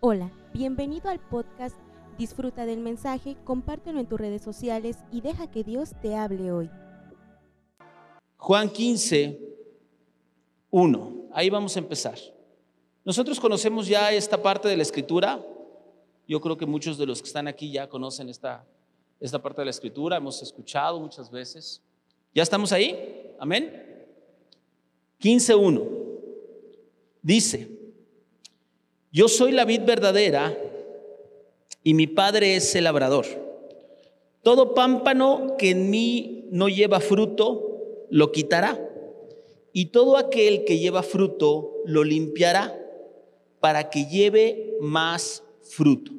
Hola, bienvenido al podcast. Disfruta del mensaje, compártelo en tus redes sociales y deja que Dios te hable hoy. Juan 15, 1. Ahí vamos a empezar. Nosotros conocemos ya esta parte de la escritura. Yo creo que muchos de los que están aquí ya conocen esta, esta parte de la escritura. Hemos escuchado muchas veces. ¿Ya estamos ahí? Amén. 15.1. Dice, yo soy la vid verdadera y mi padre es el labrador. Todo pámpano que en mí no lleva fruto, lo quitará. Y todo aquel que lleva fruto, lo limpiará para que lleve más fruto.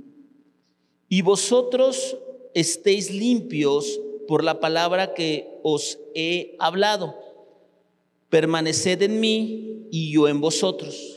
Y vosotros estéis limpios por la palabra que os he hablado. Permaneced en mí y yo en vosotros.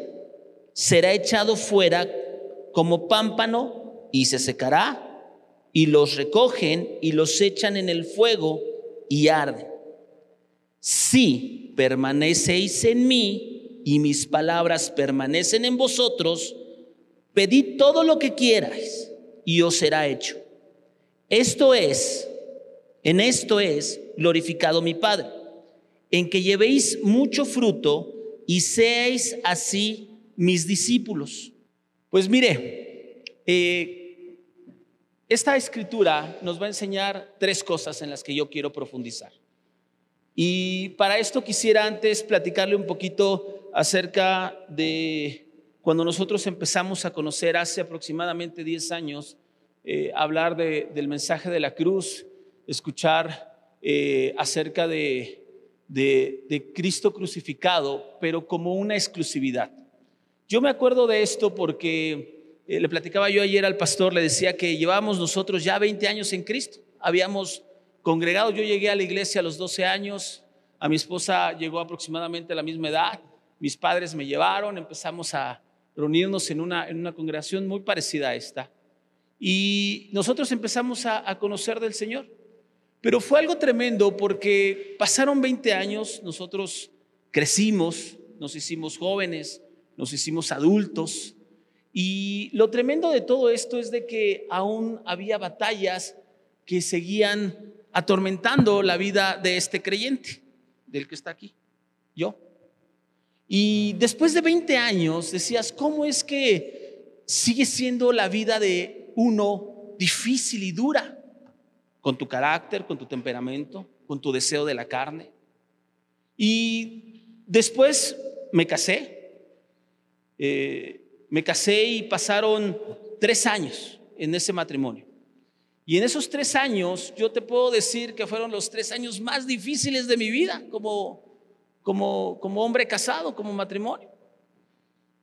será echado fuera como pámpano y se secará, y los recogen y los echan en el fuego y arden. Si permanecéis en mí y mis palabras permanecen en vosotros, pedid todo lo que quierais y os será hecho. Esto es, en esto es glorificado mi Padre, en que llevéis mucho fruto y seáis así mis discípulos. Pues mire, eh, esta escritura nos va a enseñar tres cosas en las que yo quiero profundizar. Y para esto quisiera antes platicarle un poquito acerca de cuando nosotros empezamos a conocer hace aproximadamente 10 años, eh, hablar del mensaje de la cruz, escuchar eh, acerca de, de Cristo crucificado, pero como una exclusividad. Yo me acuerdo de esto porque eh, le platicaba yo ayer al pastor, le decía que llevábamos nosotros ya 20 años en Cristo. Habíamos congregado, yo llegué a la iglesia a los 12 años, a mi esposa llegó aproximadamente a la misma edad, mis padres me llevaron, empezamos a reunirnos en una, en una congregación muy parecida a esta. Y nosotros empezamos a, a conocer del Señor. Pero fue algo tremendo porque pasaron 20 años, nosotros crecimos, nos hicimos jóvenes, nos hicimos adultos. Y lo tremendo de todo esto es de que aún había batallas que seguían atormentando la vida de este creyente, del que está aquí, yo. Y después de 20 años decías, ¿cómo es que sigue siendo la vida de uno difícil y dura? Con tu carácter, con tu temperamento, con tu deseo de la carne. Y después me casé, eh, me casé y pasaron tres años en ese matrimonio. Y en esos tres años yo te puedo decir que fueron los tres años más difíciles de mi vida como, como, hombre casado, como matrimonio.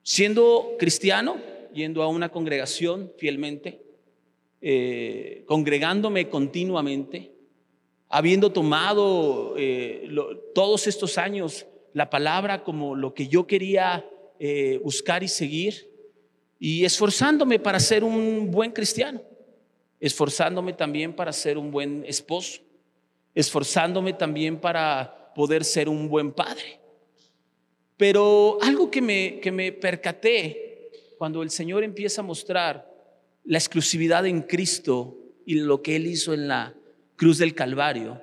Siendo cristiano, yendo a una congregación fielmente, eh, congregándome continuamente, habiendo tomado eh, todos estos años la palabra como lo que yo quería eh, buscar y seguir y esforzándome para ser un buen cristiano, esforzándome también para ser un buen esposo, esforzándome también para poder ser un buen padre. Pero algo que me, que me percaté cuando el Señor empieza a mostrar la exclusividad en Cristo y lo que Él hizo en la cruz del Calvario,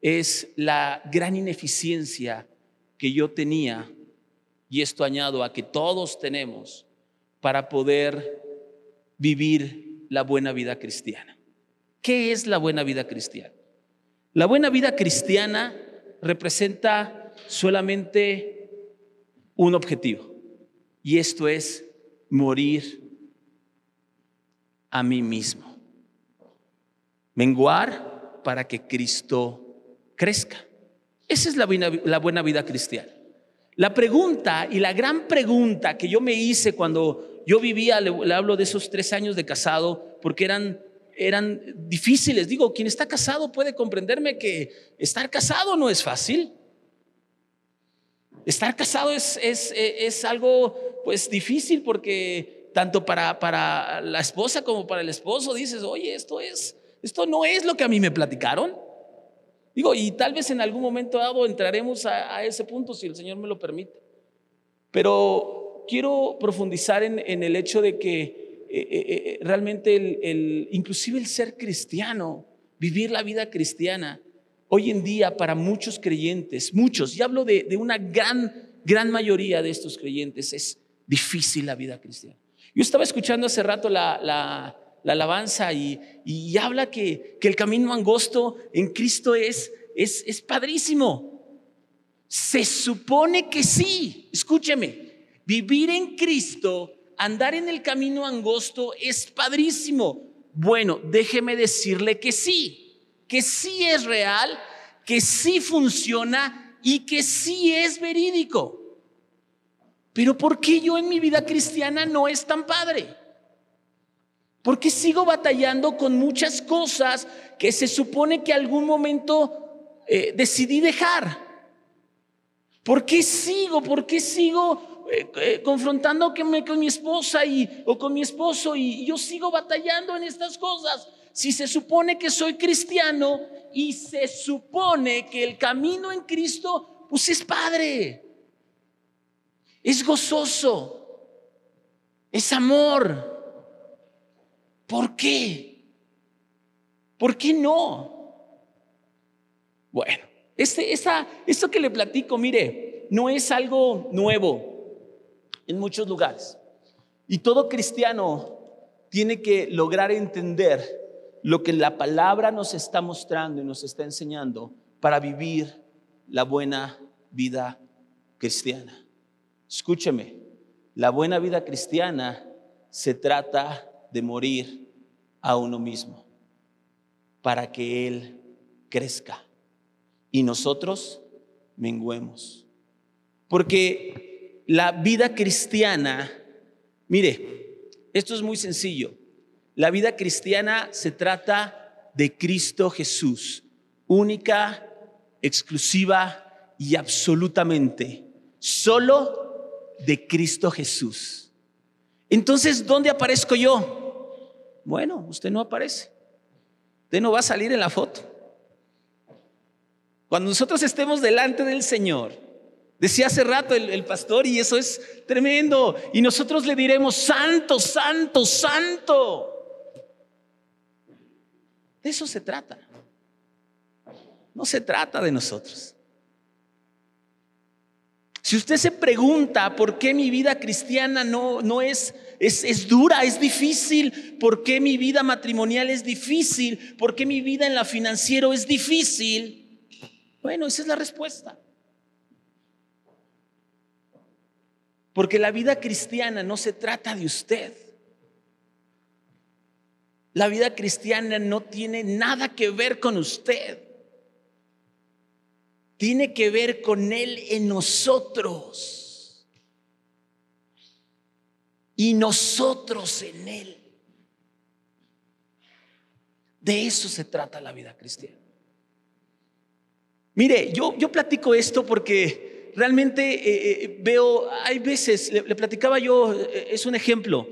es la gran ineficiencia que yo tenía y esto añado a que todos tenemos para poder vivir la buena vida cristiana. ¿Qué es la buena vida cristiana? La buena vida cristiana representa solamente un objetivo y esto es morir a mí mismo. Menguar para que Cristo crezca. Esa es la buena, la buena vida cristiana. La pregunta y la gran pregunta que yo me hice cuando yo vivía, le, hablo de esos tres años de casado, porque eran, eran difíciles. Digo, quien está casado puede comprenderme que estar casado no es fácil. Estar casado es, es, es algo pues difícil porque tanto para, para la esposa como para el esposo dices, oye, esto es, esto no es lo que a mí me platicaron. Digo, y tal vez en algún momento dado entraremos a, ese punto si el Señor me lo permite. Pero quiero profundizar en, el hecho de que eh, eh, eh, realmente el, inclusive el ser cristiano, vivir la vida cristiana, hoy en día para muchos creyentes, muchos, y hablo de, una gran, gran mayoría de estos creyentes, es difícil la vida cristiana. Yo estaba escuchando hace rato la alabanza y, habla que, el camino angosto en Cristo es, es, es padrísimo. Se supone que sí, escúcheme, vivir en Cristo, andar en el camino angosto es padrísimo. Bueno, déjeme decirle que sí, que sí es real, que sí funciona y que sí es verídico. Pero ¿por qué yo en mi vida cristiana no es tan padre? Porque sigo batallando con muchas cosas que se supone que algún momento eh, decidí dejar. ¿Por qué sigo? ¿Por qué sigo eh, eh, con mi esposa y, o con mi esposo y yo sigo batallando en estas cosas? Si se supone que soy cristiano y se supone que el camino en Cristo, pues es padre, es gozoso, es amor. ¿Por qué? ¿Por qué no? Bueno, este, esto que le platico, mire, no es algo nuevo en muchos lugares. Y todo cristiano tiene que lograr entender lo que la palabra nos está mostrando y nos está enseñando para vivir la buena vida cristiana. Escúcheme, la buena vida cristiana se trata de morir a uno mismo para que Él crezca y nosotros menguemos. Porque la vida cristiana, mire, esto es muy sencillo. La vida cristiana se trata de Cristo Jesús, única, exclusiva y absolutamente, solo de Cristo Jesús. Entonces, ¿dónde aparezco yo? Bueno, usted no aparece. Usted no va a salir en la foto. Cuando nosotros estemos delante del Señor, decía hace rato el, pastor, y eso es tremendo, y nosotros le diremos, santo, santo, santo. De eso se trata. No se trata de nosotros. Si usted se pregunta por qué mi vida cristiana no, no es es, dura, es difícil. ¿Por qué mi vida matrimonial es difícil? ¿Por qué mi vida en la financiero es difícil? Bueno, esa es la respuesta. Porque la vida cristiana no se trata de usted. La vida cristiana no tiene nada que ver con usted. Tiene que ver con Él en nosotros y nosotros en Él. De eso se trata la vida cristiana. Mire, yo, yo platico esto porque realmente eh, eh, veo, hay veces, le, platicaba yo, eh, es un ejemplo,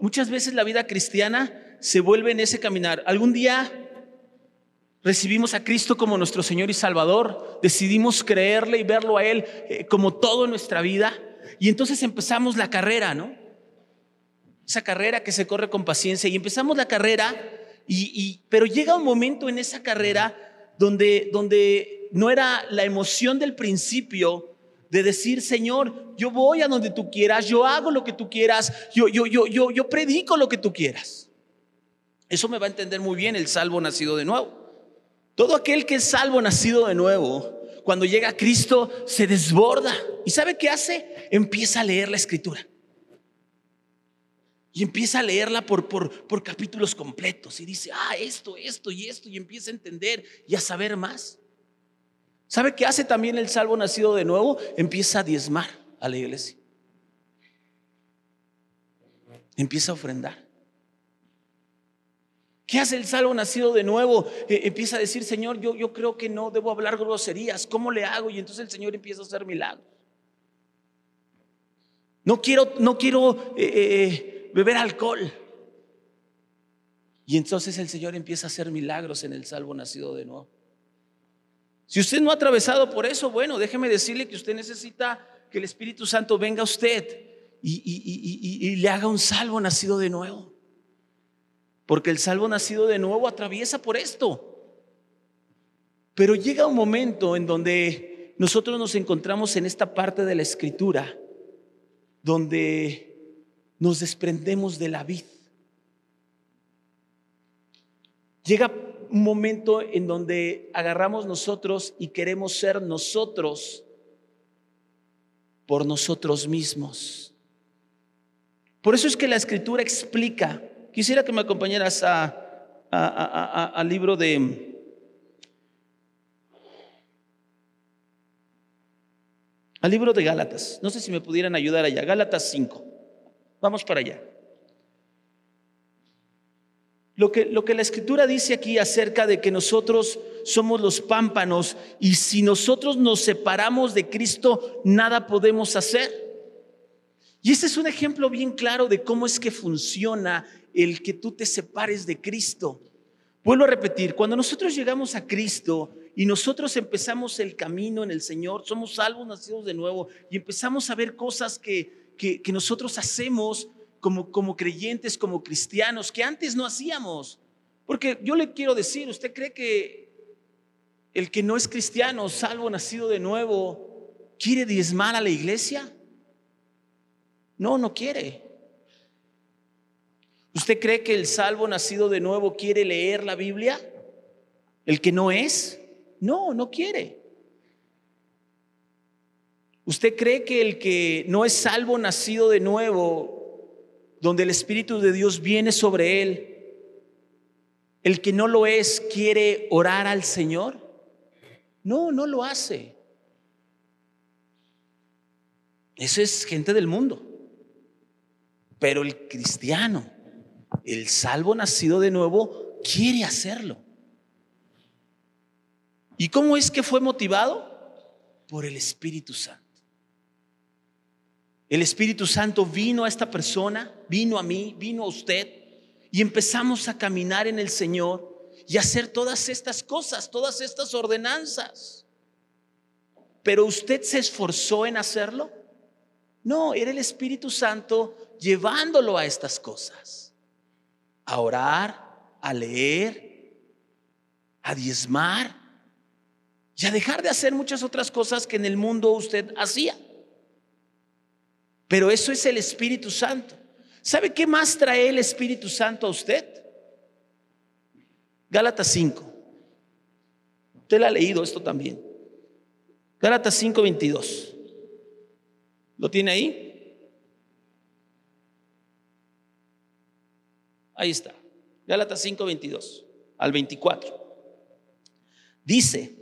muchas veces la vida cristiana se vuelve en ese caminar. Algún día recibimos a Cristo como nuestro Señor y Salvador, decidimos creerle y verlo a Él como todo nuestra vida, y entonces empezamos la carrera, ¿no? Esa carrera que se corre con paciencia y empezamos la carrera, y, pero llega un momento en esa carrera donde, donde no era la emoción del principio de decir, Señor, yo voy a donde tú quieras, yo hago lo que tú quieras, yo, yo, yo, yo, yo predico lo que tú quieras. Eso me va a entender muy bien el salvo nacido de nuevo. Todo aquel que es salvo nacido de nuevo, cuando llega a Cristo, se desborda. ¿Y sabe qué hace? Empieza a leer la escritura. Y empieza a leerla por, por, por capítulos completos y dice, ah, esto, esto y esto, y empieza a entender y a saber más. ¿Sabe qué hace también el salvo nacido de nuevo? Empieza a diezmar a la iglesia. empieza a ofrendar. ¿Qué hace el salvo nacido de nuevo? Eh, empieza a decir, Señor, yo, yo creo que no debo hablar groserías. ¿Cómo le hago? Y entonces el Señor empieza a hacer milagros. No quiero, no quiero eh, beber alcohol. Y entonces el Señor empieza a hacer milagros en el salvo nacido de nuevo. Si usted no ha atravesado por eso, bueno, déjeme decirle que usted necesita que el Espíritu Santo venga a usted y le haga un salvo nacido de nuevo. Porque el salvo nacido de nuevo atraviesa por esto. Pero llega un momento en donde nosotros nos encontramos en esta parte de la escritura, donde nos desprendemos de la vid. Llega un momento en donde agarramos nosotros y queremos ser nosotros por nosotros mismos. Por eso es que la escritura explica Quisiera que me acompañaras al libro de... Al libro de Gálatas. No sé si me pudieran ayudar allá. Gálatas 5. Vamos para allá. Lo que, lo que la escritura dice aquí acerca de que nosotros somos los pámpanos y si nosotros nos separamos de Cristo, nada podemos hacer. Y este es un ejemplo bien claro de cómo es que funciona el que tú te separes de Cristo. Vuelvo a repetir, cuando nosotros llegamos a Cristo y nosotros empezamos el camino en el Señor, somos salvos, nacidos de nuevo, y empezamos a ver cosas que, que, nosotros hacemos como, como creyentes, como cristianos, que antes no hacíamos. Porque yo le quiero decir, ¿usted cree que el que no es cristiano, salvo, nacido de nuevo, quiere diezmar a la iglesia? No, no quiere. ¿Usted cree que el salvo nacido de nuevo quiere leer la Biblia? ¿El que no es? No, no quiere. ¿Usted cree que el que no es salvo nacido de nuevo, donde el Espíritu de Dios viene sobre él, el que no lo es quiere orar al Señor? No, no lo hace. Eso es gente del mundo. Pero el cristiano el salvo nacido de nuevo quiere hacerlo. ¿Y cómo es que fue motivado? Por el Espíritu Santo. El Espíritu Santo vino a esta persona, vino a mí, vino a usted, y empezamos a caminar en el Señor y hacer todas estas cosas, todas estas ordenanzas. Pero usted se esforzó en hacerlo. No, era el Espíritu Santo llevándolo a estas cosas a orar, a leer, a diezmar y a dejar de hacer muchas otras cosas que en el mundo usted hacía. Pero eso es el Espíritu Santo. ¿Sabe qué más trae el Espíritu Santo a usted? Gálatas 5. Usted lo ha leído esto también. Gálatas 5, 22. ¿Lo tiene ahí? Ahí está. Gálatas 5, 22 al 24. Dice,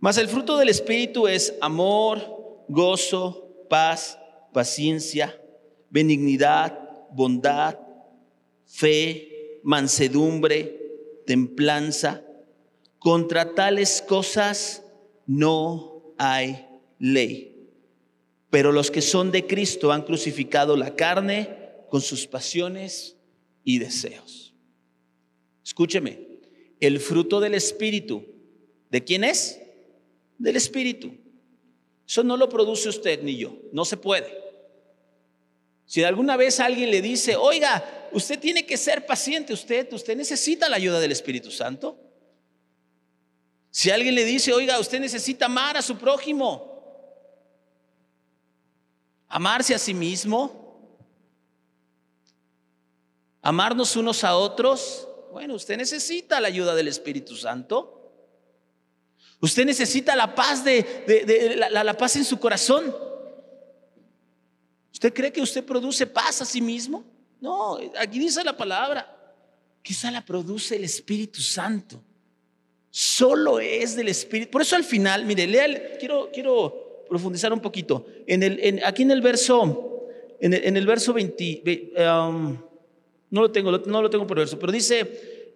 mas el fruto del Espíritu es amor, gozo, paz, paciencia, benignidad, bondad, fe, mansedumbre, templanza. Contra tales cosas no hay ley. Pero los que son de Cristo han crucificado la carne con sus pasiones y deseos. Escúcheme, el fruto del Espíritu, ¿de quién es? Del Espíritu. Eso no lo produce usted ni yo, no se puede. Si alguna vez alguien le dice, oiga, usted tiene que ser paciente, usted, usted necesita la ayuda del Espíritu Santo. Si alguien le dice, oiga, usted necesita amar a su prójimo, amarse a sí mismo, amarnos unos a otros, bueno, usted necesita la ayuda del Espíritu Santo. Usted necesita la paz de, la, la paz en su corazón. ¿Usted cree que usted produce paz a sí mismo? No, aquí dice la palabra esa la produce el Espíritu Santo. Solo es del Espíritu. Por eso al final, mire, lea, quiero, quiero profundizar un poquito. En el, aquí en el verso, en el, verso 20, No lo tengo, no lo tengo por verso, pero dice,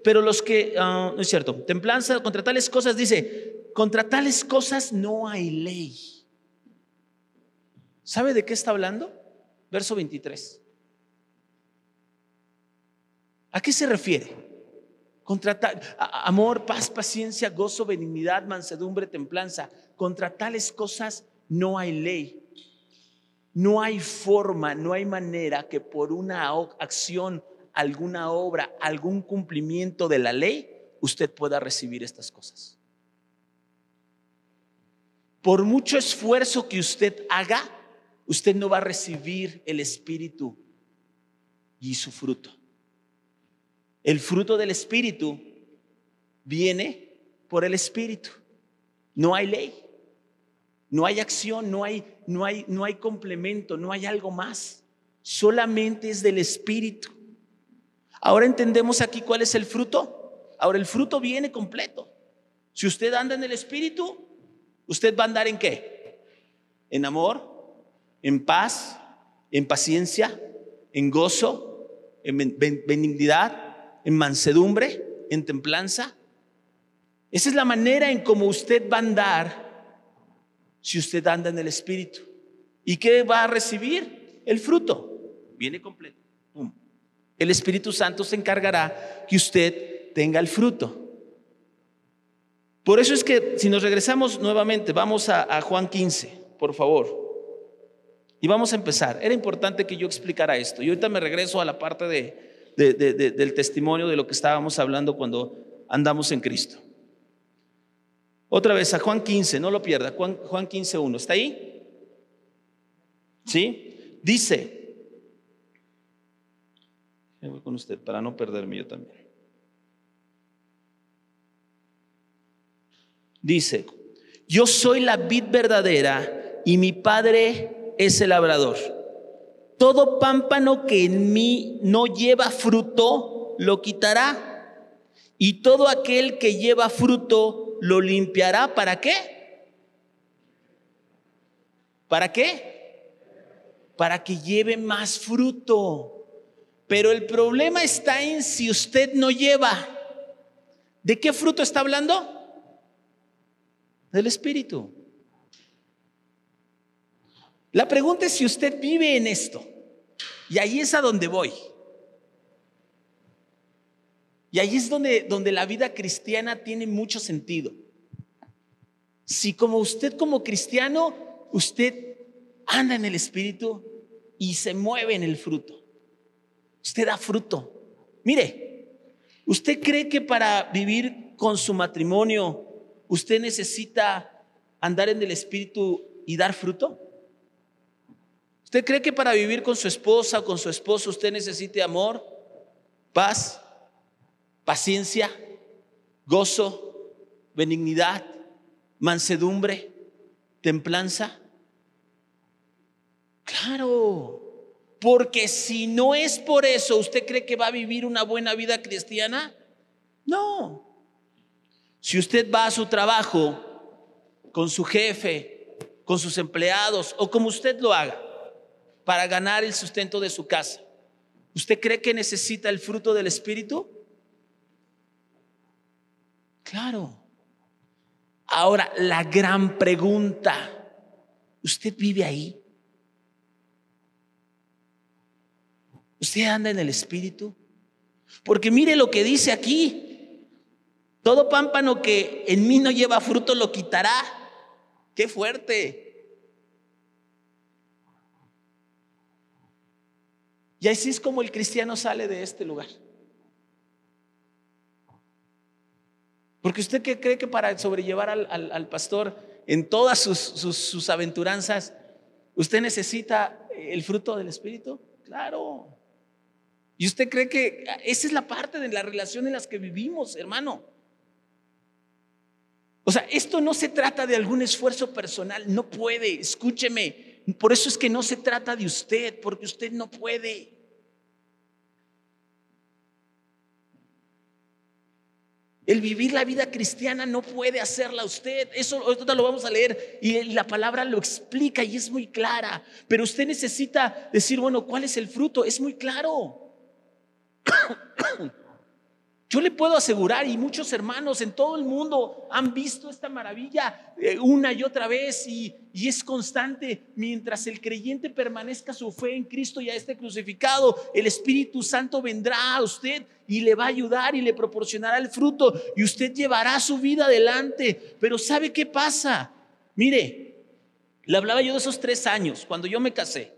pero los que, ah, no es cierto, templanza, contra tales cosas, dice, contra tales cosas no hay ley. ¿Sabe de qué está hablando? Verso 23. ¿A qué se refiere? Contra amor, paz, paciencia, gozo, benignidad, mansedumbre, templanza. Contra tales cosas no hay ley. No hay forma, no hay manera que por una acción alguna obra, algún cumplimiento de la ley, usted pueda recibir estas cosas. Por mucho esfuerzo que usted haga, usted no va a recibir el Espíritu y su fruto. El fruto del Espíritu viene por el Espíritu. No hay ley, no hay acción, no hay, no hay, no hay complemento, no hay algo más. Solamente es del Espíritu. Ahora entendemos aquí cuál es el fruto. Ahora el fruto viene completo. Si usted anda en el Espíritu, usted va a andar en qué? En amor, en paz, en paciencia, en gozo, en benignidad, en mansedumbre, en templanza. Esa es la manera en cómo usted va a andar si usted anda en el Espíritu. ¿Y qué va a recibir? El fruto. Viene completo el Espíritu Santo se encargará que usted tenga el fruto. Por eso es que si nos regresamos nuevamente, vamos a, Juan 15, por favor. Y vamos a empezar. Era importante que yo explicara esto. Y ahorita me regreso a la parte de, del testimonio de lo que estábamos hablando cuando andamos en Cristo. Otra vez a Juan 15, no lo pierda. Juan, Juan 15, 1. ¿Está ahí? ¿Sí? Dice, con usted para no perderme yo también. Dice, yo soy la vid verdadera y mi padre es el labrador. Todo pámpano que en mí no lleva fruto, lo quitará. Y todo aquel que lleva fruto, lo limpiará. ¿Para qué? ¿Para qué? Para que lleve más fruto. Pero el problema está en si usted no lleva. ¿De qué fruto está hablando? Del Espíritu. La pregunta es si usted vive en esto. Y ahí es a donde voy. Y ahí es donde, donde la vida cristiana tiene mucho sentido. Si como usted como cristiano, usted anda en el Espíritu y se mueve en el fruto. Usted da fruto. Mire, ¿usted cree que para vivir con su matrimonio usted necesita andar en el Espíritu y dar fruto? ¿Usted cree que para vivir con su esposa o con su esposo usted necesite amor, paz, paciencia, gozo, benignidad, mansedumbre, templanza? Claro. Porque si no es por eso, ¿usted cree que va a vivir una buena vida cristiana? No. Si usted va a su trabajo con su jefe, con sus empleados o como usted lo haga para ganar el sustento de su casa, ¿usted cree que necesita el fruto del Espíritu? Claro. Ahora, la gran pregunta, ¿usted vive ahí? ¿Usted anda en el Espíritu? Porque mire lo que dice aquí. Todo pámpano que en mí no lleva fruto lo quitará. Qué fuerte. Y así es como el cristiano sale de este lugar. Porque usted cree que para sobrellevar al, pastor en todas sus, sus aventuranzas, usted necesita el fruto del Espíritu. Claro. ¿Y usted cree que esa es la parte de la relación en las que vivimos, hermano? O sea, esto no se trata de algún esfuerzo personal, no puede, escúcheme. Por eso es que no se trata de usted, porque usted no puede. El vivir la vida cristiana no puede hacerla usted. Eso ahorita lo vamos a leer y la palabra lo explica y es muy clara. Pero usted necesita decir, bueno, ¿cuál es el fruto? Es muy claro. Yo le puedo asegurar, y muchos hermanos en todo el mundo han visto esta maravilla eh, una y otra vez, y, y, es constante. Mientras el creyente permanezca su fe en Cristo y a este crucificado, el Espíritu Santo vendrá a usted y le va a ayudar y le proporcionará el fruto, y usted llevará su vida adelante. Pero ¿sabe qué pasa? Mire, le hablaba yo de esos tres años, cuando yo me casé.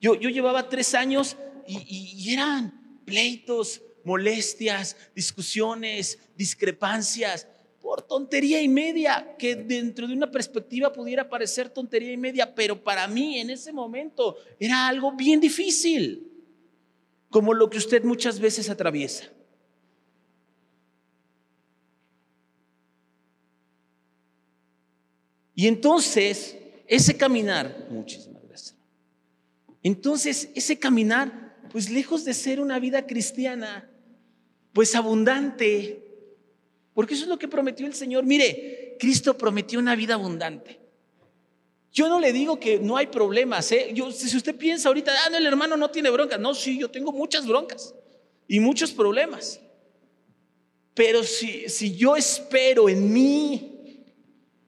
Yo, yo llevaba tres años y, y eran pleitos molestias, discusiones, discrepancias, por tontería y media, que dentro de una perspectiva pudiera parecer tontería y media, pero para mí en ese momento era algo bien difícil, como lo que usted muchas veces atraviesa. Y entonces, ese caminar, muchísimas gracias. Entonces, ese caminar, pues lejos de ser una vida cristiana, pues abundante. Porque eso es lo que prometió el Señor. Mire, Cristo prometió una vida abundante. Yo no le digo que no hay problemas. ¿eh? Si usted piensa ahorita, ah, no, el hermano no tiene broncas. No, sí, yo tengo muchas broncas y muchos problemas. Pero si, si yo espero en mí,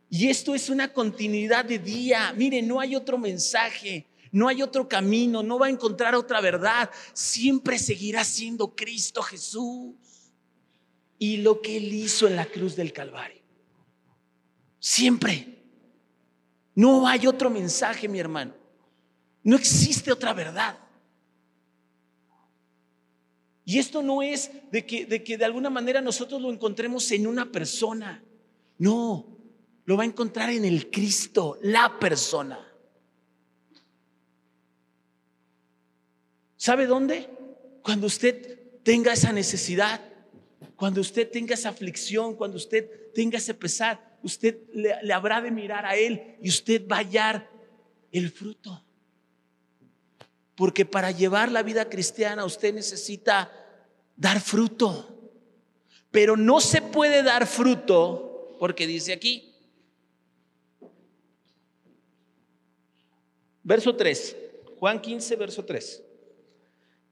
y esto es una continuidad de día, mire, no hay otro mensaje. No hay otro camino, no va a encontrar otra verdad. Siempre seguirá siendo Cristo Jesús. Y lo que Él hizo en la cruz del Calvario. Siempre. No hay otro mensaje, mi hermano. No existe otra verdad. Y esto no es de que, de que de alguna manera nosotros lo encontremos en una persona. No, lo va a encontrar en el Cristo, la persona. ¿Sabe dónde? Cuando usted tenga esa necesidad, cuando usted tenga esa aflicción, cuando usted tenga ese pesar, usted le, habrá de mirar a Él y usted va a hallar el fruto. Porque para llevar la vida cristiana usted necesita dar fruto. Pero no se puede dar fruto porque dice aquí, verso 3, Juan 15, verso 3.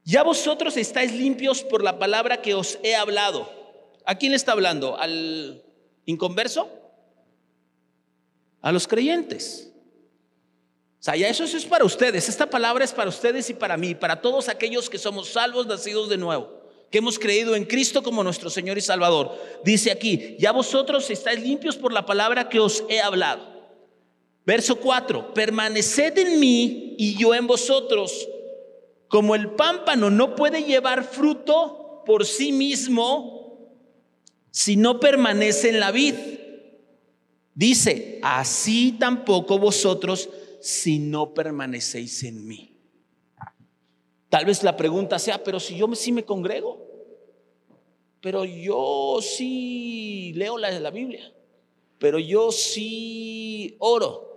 Ya vosotros estáis limpios por la palabra que os he hablado. ¿A quién le está hablando? ¿Al inconverso? A los creyentes. O sea, ya eso, es para ustedes. Esta palabra es para ustedes y para mí, para todos aquellos que somos salvos, nacidos de nuevo, que hemos creído en Cristo como nuestro Señor y Salvador. Dice aquí, ya vosotros estáis limpios por la palabra que os he hablado. Verso 4, permaneced en mí y yo en vosotros como el pámpano no puede llevar fruto por sí mismo si no permanece en la vid. Dice, así tampoco vosotros si no permanecéis en mí. Tal vez la pregunta sea, pero si yo sí me congrego, pero yo sí leo la, la Biblia, pero yo sí oro,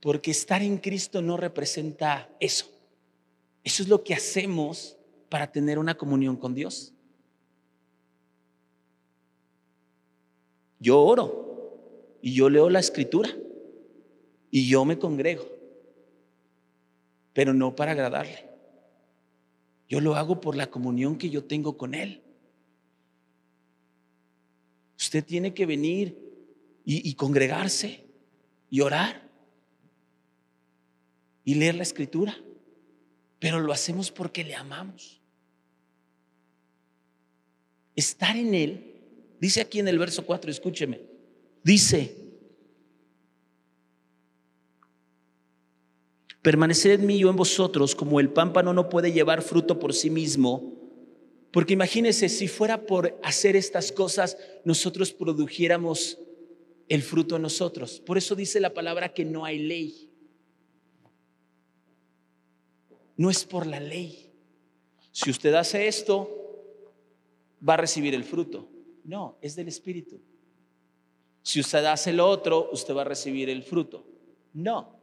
Porque estar en Cristo no representa eso. Eso es lo que hacemos para tener una comunión con Dios. Yo oro y yo leo la escritura y yo me congrego, pero no para agradarle. Yo lo hago por la comunión que yo tengo con Él. Usted tiene que venir y, congregarse y orar y leer la escritura, pero lo hacemos porque le amamos. Estar en Él, dice aquí en el verso 4, escúcheme, dice, permaneced en mí yo en vosotros, como el pámpano no puede llevar fruto por sí mismo, porque imagínense, si fuera por hacer estas cosas, nosotros produjéramos el fruto en nosotros. Por eso dice la palabra que no hay ley. No es por la ley. Si usted hace esto, va a recibir el fruto. No, es del Espíritu. Si usted hace lo otro, usted va a recibir el fruto. No,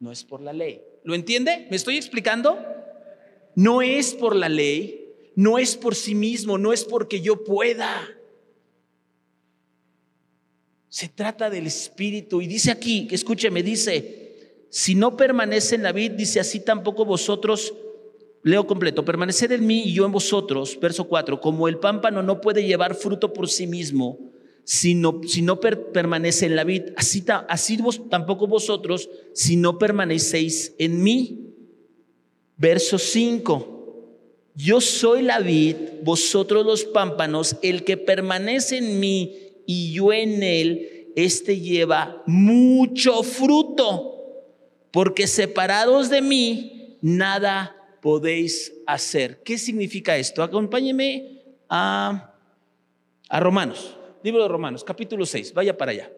no es por la ley. ¿Lo entiende? ¿Me estoy explicando? No es por la ley, no es por sí mismo, no es porque yo pueda. Se trata del Espíritu. Y dice aquí, escúcheme, dice, si no permanece en la vid, dice así tampoco vosotros leo completo, permanecer en mí y yo en vosotros, verso 4, como el pámpano no puede llevar fruto por sí mismo, si no, si no permanece en la vid, así, vos, tampoco vosotros, si no permanecéis en mí. Verso 5, yo soy la vid, vosotros los pámpanos, el que permanece en mí y yo en él, este lleva mucho fruto, porque separados de mí, nada podéis hacer. ¿Qué significa esto? Acompáñeme a, a Romanos, libro de Romanos, capítulo 6, vaya para allá.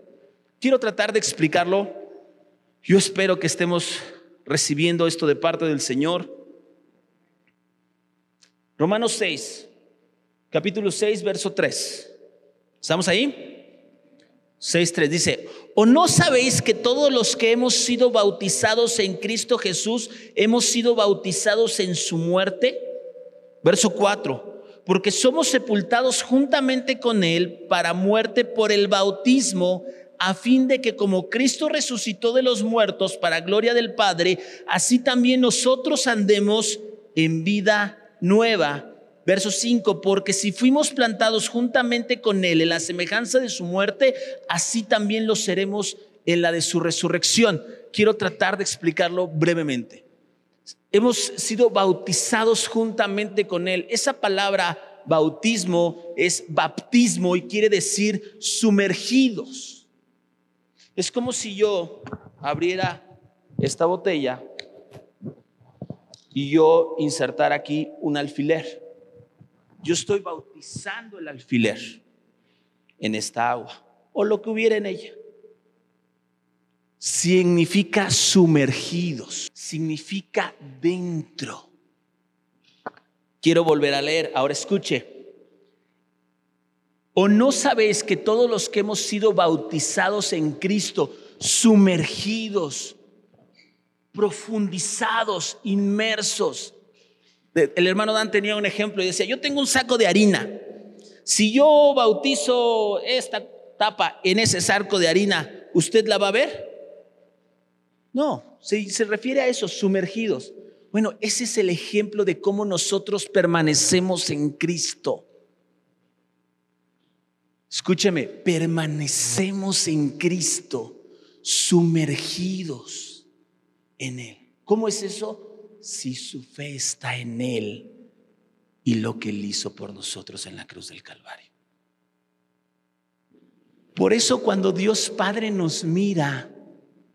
Quiero tratar de explicarlo. Yo espero que estemos recibiendo esto de parte del Señor. Romanos 6, capítulo 6, verso 3. ¿Estamos ahí? 6.3 dice, ¿o no sabéis que todos los que hemos sido bautizados en Cristo Jesús hemos sido bautizados en su muerte? Verso 4, porque somos sepultados juntamente con Él para muerte por el bautismo, a fin de que como Cristo resucitó de los muertos para gloria del Padre, así también nosotros andemos en vida nueva. Verso 5, porque si fuimos plantados juntamente con Él en la semejanza de su muerte, así también lo seremos en la de su resurrección. Quiero tratar de explicarlo brevemente. Hemos sido bautizados juntamente con Él. Esa palabra bautismo es baptismo y quiere decir sumergidos. Es como si yo abriera esta botella y yo insertara aquí un alfiler yo estoy bautizando el alfiler en esta agua o lo que hubiera en ella. Significa sumergidos, significa dentro. Quiero volver a leer, ahora escuche. ¿O no sabéis que todos los que hemos sido bautizados en Cristo, sumergidos, profundizados, inmersos el hermano Dan tenía un ejemplo y decía, yo tengo un saco de harina. Si yo bautizo esta tapa en ese saco de harina, ¿usted la va a ver? No, se, se refiere a esos sumergidos. Bueno, ese es el ejemplo de cómo nosotros permanecemos en Cristo. Escúcheme, permanecemos en Cristo, sumergidos en Él. ¿Cómo es eso? Si su fe está en Él y lo que Él hizo por nosotros en la cruz del Calvario. Por eso cuando Dios Padre nos mira,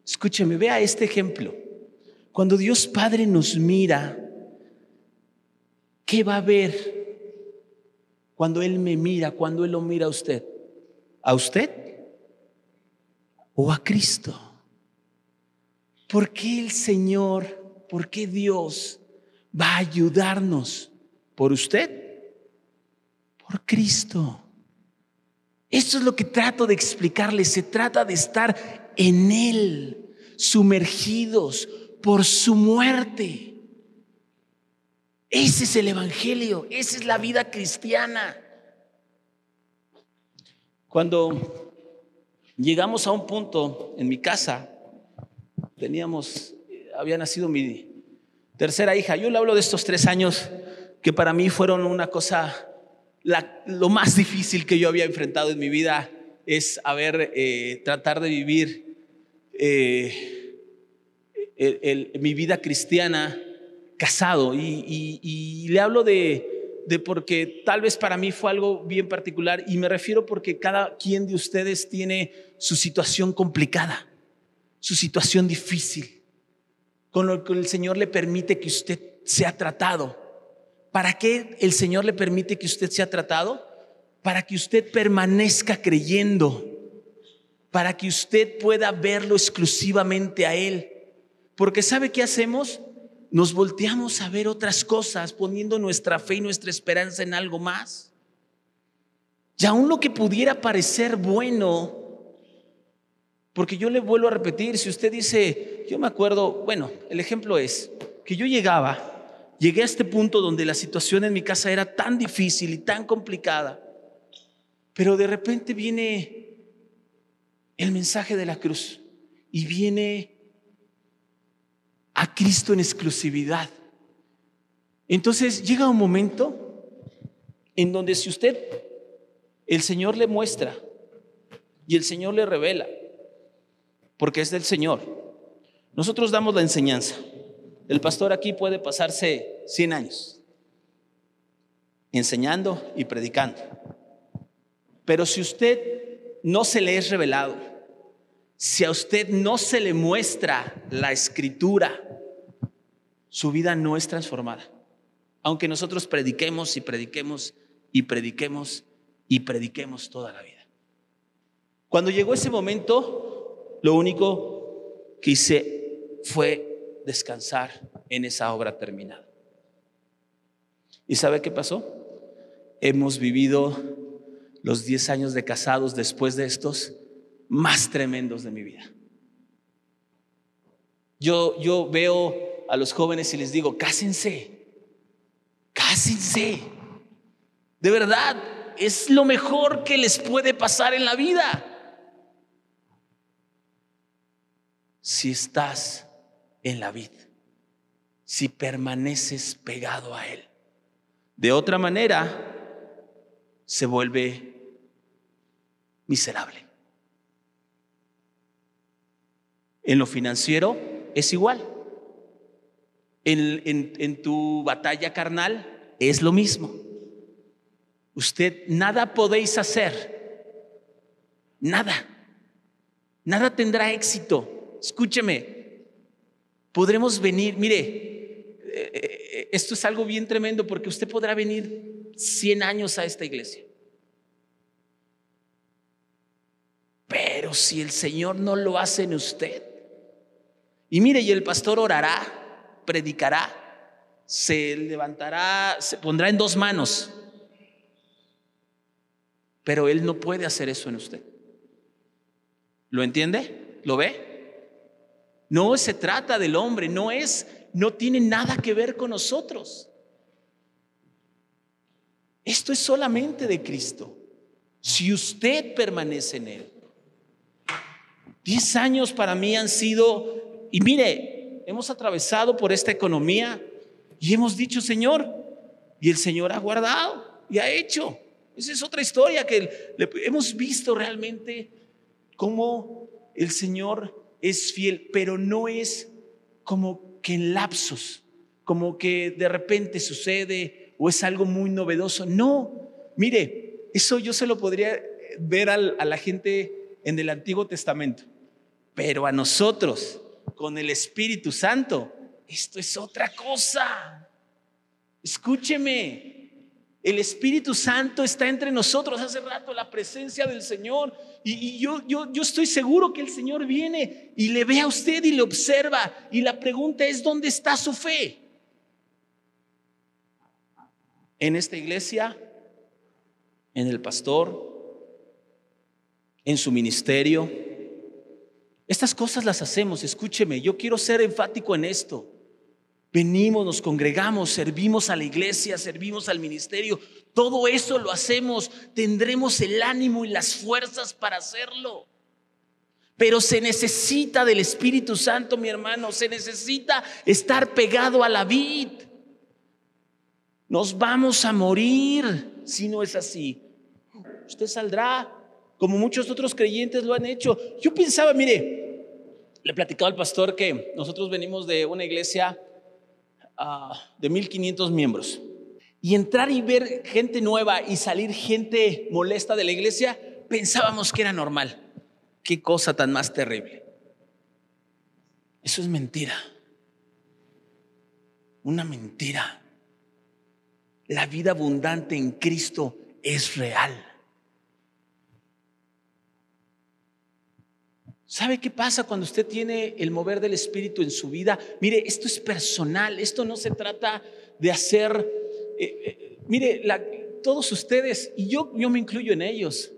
escúcheme, vea este ejemplo. Cuando Dios Padre nos mira, ¿qué va a ver cuando Él me mira, cuando Él lo mira a usted? ¿A usted o a Cristo? ¿Por qué el Señor ¿por qué Dios va a ayudarnos? ¿Por usted? Por Cristo. Esto es lo que trato de explicarles. Se trata de estar en Él, sumergidos por su muerte. Ese es el Evangelio, esa es la vida cristiana. Cuando llegamos a un punto en mi casa, teníamos había nacido mi tercera hija. Yo le hablo de estos tres años que para mí fueron una cosa, lo más difícil que yo había enfrentado en mi vida es haber, eh, tratar de vivir eh, mi vida cristiana casado. Y, le hablo de, de porque tal vez para mí fue algo bien particular y me refiero porque cada quien de ustedes tiene su situación complicada, su situación difícil con lo que el Señor le permite que usted sea tratado. ¿Para qué el Señor le permite que usted sea tratado? Para que usted permanezca creyendo, para que usted pueda verlo exclusivamente a Él. Porque ¿sabe qué hacemos? Nos volteamos a ver otras cosas poniendo nuestra fe y nuestra esperanza en algo más. Y aún lo que pudiera parecer bueno, porque yo le vuelvo a repetir, si usted dice, yo me acuerdo, bueno, el ejemplo es que yo llegaba, llegué a este punto donde la situación en mi casa era tan difícil y tan complicada, pero de repente viene el mensaje de la cruz y viene a Cristo en exclusividad. Entonces llega un momento en donde si usted, el Señor le muestra y el Señor le revela, porque es del Señor, nosotros damos la enseñanza. El pastor aquí puede pasarse 100 años enseñando y predicando. Pero si usted no se le es revelado, si a usted no se le muestra la escritura, su vida no es transformada. Aunque nosotros prediquemos y prediquemos y prediquemos y prediquemos toda la vida. Cuando llegó ese momento, lo único que hice fue descansar en esa obra terminada. ¿Y sabe qué pasó? Hemos vivido los 10 años de casados después de estos más tremendos de mi vida. Yo, yo veo a los jóvenes y les digo, cásense, cásense. De verdad, es lo mejor que les puede pasar en la vida. Si estás en la vida, si permaneces pegado a Él. De otra manera, se vuelve miserable. En lo financiero es igual. En, tu batalla carnal es lo mismo. Usted nada podéis hacer. Nada. Nada tendrá éxito. Escúcheme. Podremos venir, mire, eh, eh, esto es algo bien tremendo porque usted podrá venir 100 años a esta iglesia. Pero si el Señor no lo hace en usted, y mire, y el pastor orará, predicará, se levantará, se pondrá en dos manos. Pero Él no puede hacer eso en usted. ¿Lo entiende? ¿Lo ve? No se trata del hombre, no es, no tiene nada que ver con nosotros. Esto es solamente de Cristo. Si usted permanece en Él. Diez años para mí han sido y mire, hemos atravesado por esta economía y hemos dicho, Señor, y el Señor ha guardado y ha hecho. Esa es otra historia que hemos visto realmente cómo el Señor es fiel, pero no es como que en lapsos, como que de repente sucede o es algo muy novedoso. No, mire, eso yo se lo podría ver a la gente en el Antiguo Testamento, pero a nosotros con el Espíritu Santo, esto es otra cosa. Escúcheme, el Espíritu Santo está entre nosotros hace rato, la presencia del Señor. Y, yo, yo, yo estoy seguro que el Señor viene y le ve a usted y le observa. Y la pregunta es, ¿dónde está su fe? En esta iglesia, en el pastor, en su ministerio, estas cosas las hacemos, escúcheme, yo quiero ser enfático en esto. Venimos, nos congregamos, servimos a la iglesia, servimos al ministerio. Todo eso lo hacemos, tendremos el ánimo y las fuerzas para hacerlo. Pero se necesita del Espíritu Santo, mi hermano, se necesita estar pegado a la vid. Nos vamos a morir si no es así. Usted saldrá como muchos otros creyentes lo han hecho. Yo pensaba, mire, le platicaba al pastor que nosotros venimos de una iglesia uh, de 1500 miembros. Y entrar y ver gente nueva y salir gente molesta de la iglesia, pensábamos que era normal. Qué cosa tan más terrible. Eso es mentira. Una mentira. La vida abundante en Cristo es real. ¿Sabe qué pasa cuando usted tiene el mover del Espíritu en su vida? Mire, esto es personal, esto no se trata de hacer, eh, eh, mire, todos ustedes, y yo, yo me incluyo en ellos,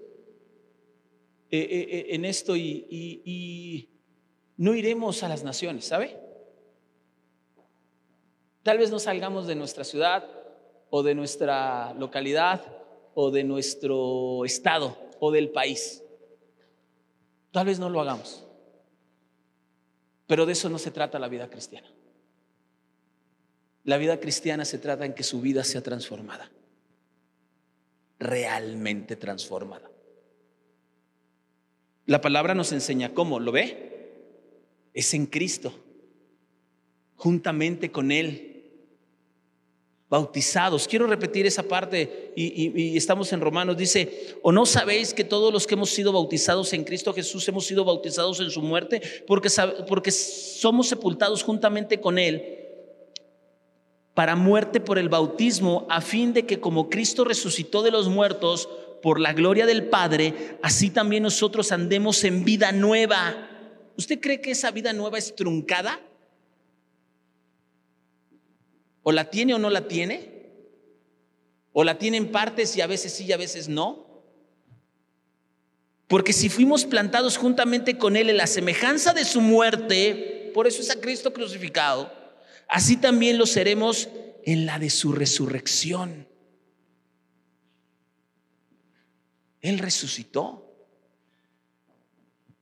eh, en esto, y, y no iremos a las naciones, ¿sabe? Tal vez no salgamos de nuestra ciudad o de nuestra localidad o de nuestro estado o del país. Tal vez no lo hagamos. Pero de eso no se trata la vida cristiana. La vida cristiana se trata en que su vida sea transformada, realmente transformada. La palabra nos enseña cómo, ¿lo ve? Es en Cristo, juntamente con Él bautizados. Quiero repetir esa parte y, estamos en Romanos. Dice, ¿o no sabéis que todos los que hemos sido bautizados en Cristo Jesús hemos sido bautizados en su muerte? Porque, porque somos sepultados juntamente con Él para muerte por el bautismo, a fin de que como Cristo resucitó de los muertos por la gloria del Padre, así también nosotros andemos en vida nueva. ¿Usted cree que esa vida nueva es truncada? O la tiene o no la tiene. O la tiene en partes y a veces sí y a veces no. Porque si fuimos plantados juntamente con Él en la semejanza de su muerte, por eso es a Cristo crucificado, así también lo seremos en la de su resurrección. Él resucitó.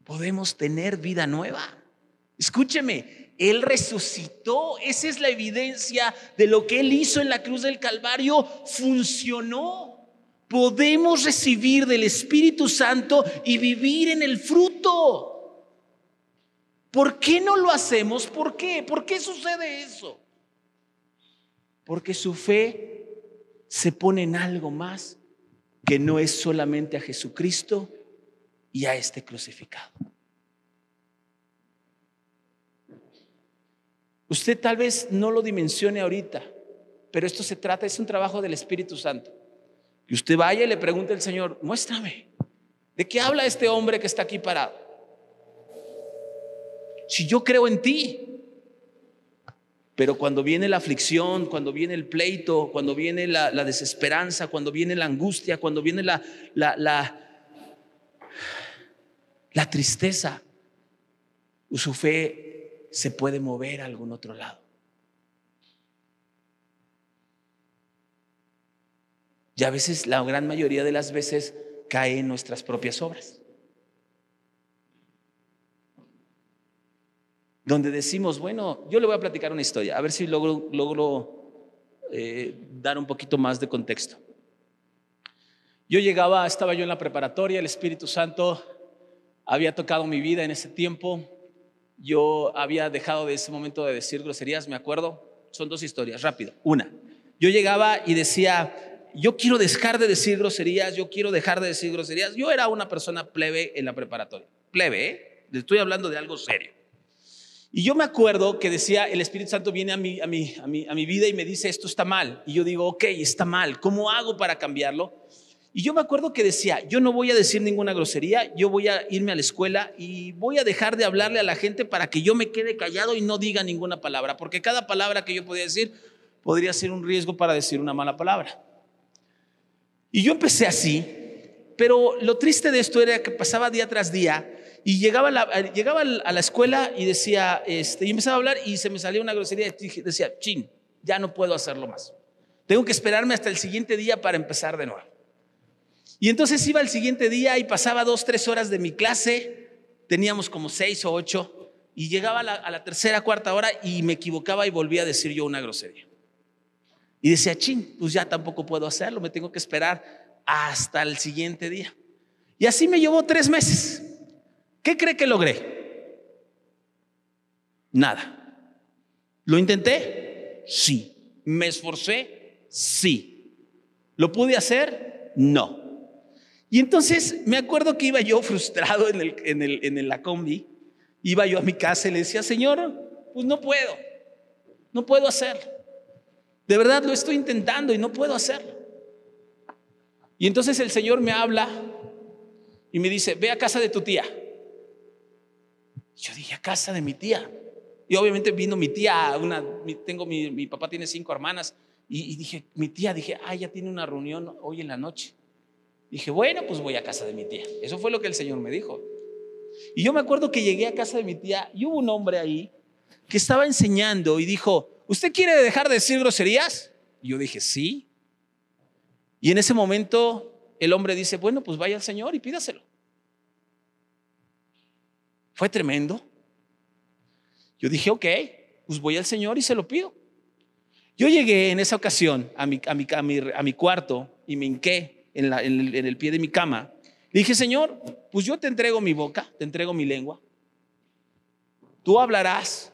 Podemos tener vida nueva. Escúcheme, él resucitó. Esa es la evidencia de lo que Él hizo en la cruz del Calvario. Funcionó. Podemos recibir del Espíritu Santo y vivir en el fruto. ¿Por qué no lo hacemos? ¿Por qué? ¿Por qué sucede eso? Porque su fe se pone en algo más que no es solamente a Jesucristo y a este crucificado. Usted tal vez no lo dimensione ahorita, pero esto se trata, es un trabajo del Espíritu Santo. Que usted vaya y le pregunte al Señor, muéstrame, ¿de qué habla este hombre que está aquí parado? Si yo creo en ti, pero cuando viene la aflicción, cuando viene el pleito, cuando viene la, desesperanza, cuando viene la angustia, cuando viene la, la, la tristeza, su fe se puede mover a algún otro lado. Y a veces, la gran mayoría de las veces, cae en nuestras propias obras. Donde decimos, bueno, yo le voy a platicar una historia, a ver si logro, logro eh, dar un poquito más de contexto. Yo llegaba, estaba yo en la preparatoria, el Espíritu Santo había tocado mi vida en ese tiempo, yo había dejado de ese momento de decir groserías, me acuerdo. Son dos historias, rápido. Una, yo llegaba y decía, yo quiero dejar de decir groserías, yo quiero dejar de decir groserías. Yo era una persona plebe en la preparatoria. Plebe, ¿eh? Estoy hablando de algo serio. Y yo me acuerdo que decía, el Espíritu Santo viene a, mi, a mi vida y me dice, esto está mal. Y yo digo, ok, está mal. ¿Cómo hago para cambiarlo? Y yo me acuerdo que decía, yo no voy a decir ninguna grosería, yo voy a irme a la escuela y voy a dejar de hablarle a la gente para que yo me quede callado y no diga ninguna palabra, porque cada palabra que yo podía decir podría ser un riesgo para decir una mala palabra. Y yo empecé así, pero lo triste de esto era que pasaba día tras día y llegaba, llegaba a la escuela y decía, este, y empezaba a hablar y se me salía una grosería y decía, chin, ya no puedo hacerlo más. Tengo que esperarme hasta el siguiente día para empezar de nuevo. Y entonces iba el siguiente día y pasaba dos, tres horas de mi clase, teníamos como seis o ocho, y llegaba a la, a la tercera, cuarta hora y me equivocaba y volvía a decir yo una grosería. Y decía, chin, pues ya tampoco puedo hacerlo, me tengo que esperar hasta el siguiente día. Y así me llevó tres meses. ¿Qué cree que logré? Nada. ¿Lo intenté? Sí. ¿Me esforcé? Sí. ¿Lo pude hacer? No. Y entonces me acuerdo que iba yo frustrado en, el, en, el, en la combi, iba yo a mi casa y le decía, Señor, pues no puedo, no puedo hacerlo. De verdad lo estoy intentando y no puedo hacerlo. Y entonces el Señor me habla y me dice, ve a casa de tu tía. Yo dije, a casa de mi tía. Y obviamente vino mi tía, una, tengo mi, mi papá tiene cinco hermanas, y, y, dije, mi tía, dije, ah, ya tiene una reunión hoy en la noche. Dije, bueno, pues voy a casa de mi tía. Eso fue lo que el Señor me dijo. Y yo me acuerdo que llegué a casa de mi tía y hubo un hombre ahí que estaba enseñando y dijo, ¿usted quiere dejar de decir groserías? Y yo dije, sí. Y en ese momento el hombre dice, bueno, pues vaya al Señor y pídaselo. Fue tremendo. Yo dije, ok, pues voy al Señor y se lo pido. Yo llegué en esa ocasión a mi, a mi, a mi, cuarto y me hinqué en, en, el, pie de mi cama. Le dije, Señor, pues yo te entrego mi boca, te entrego mi lengua. Tú hablarás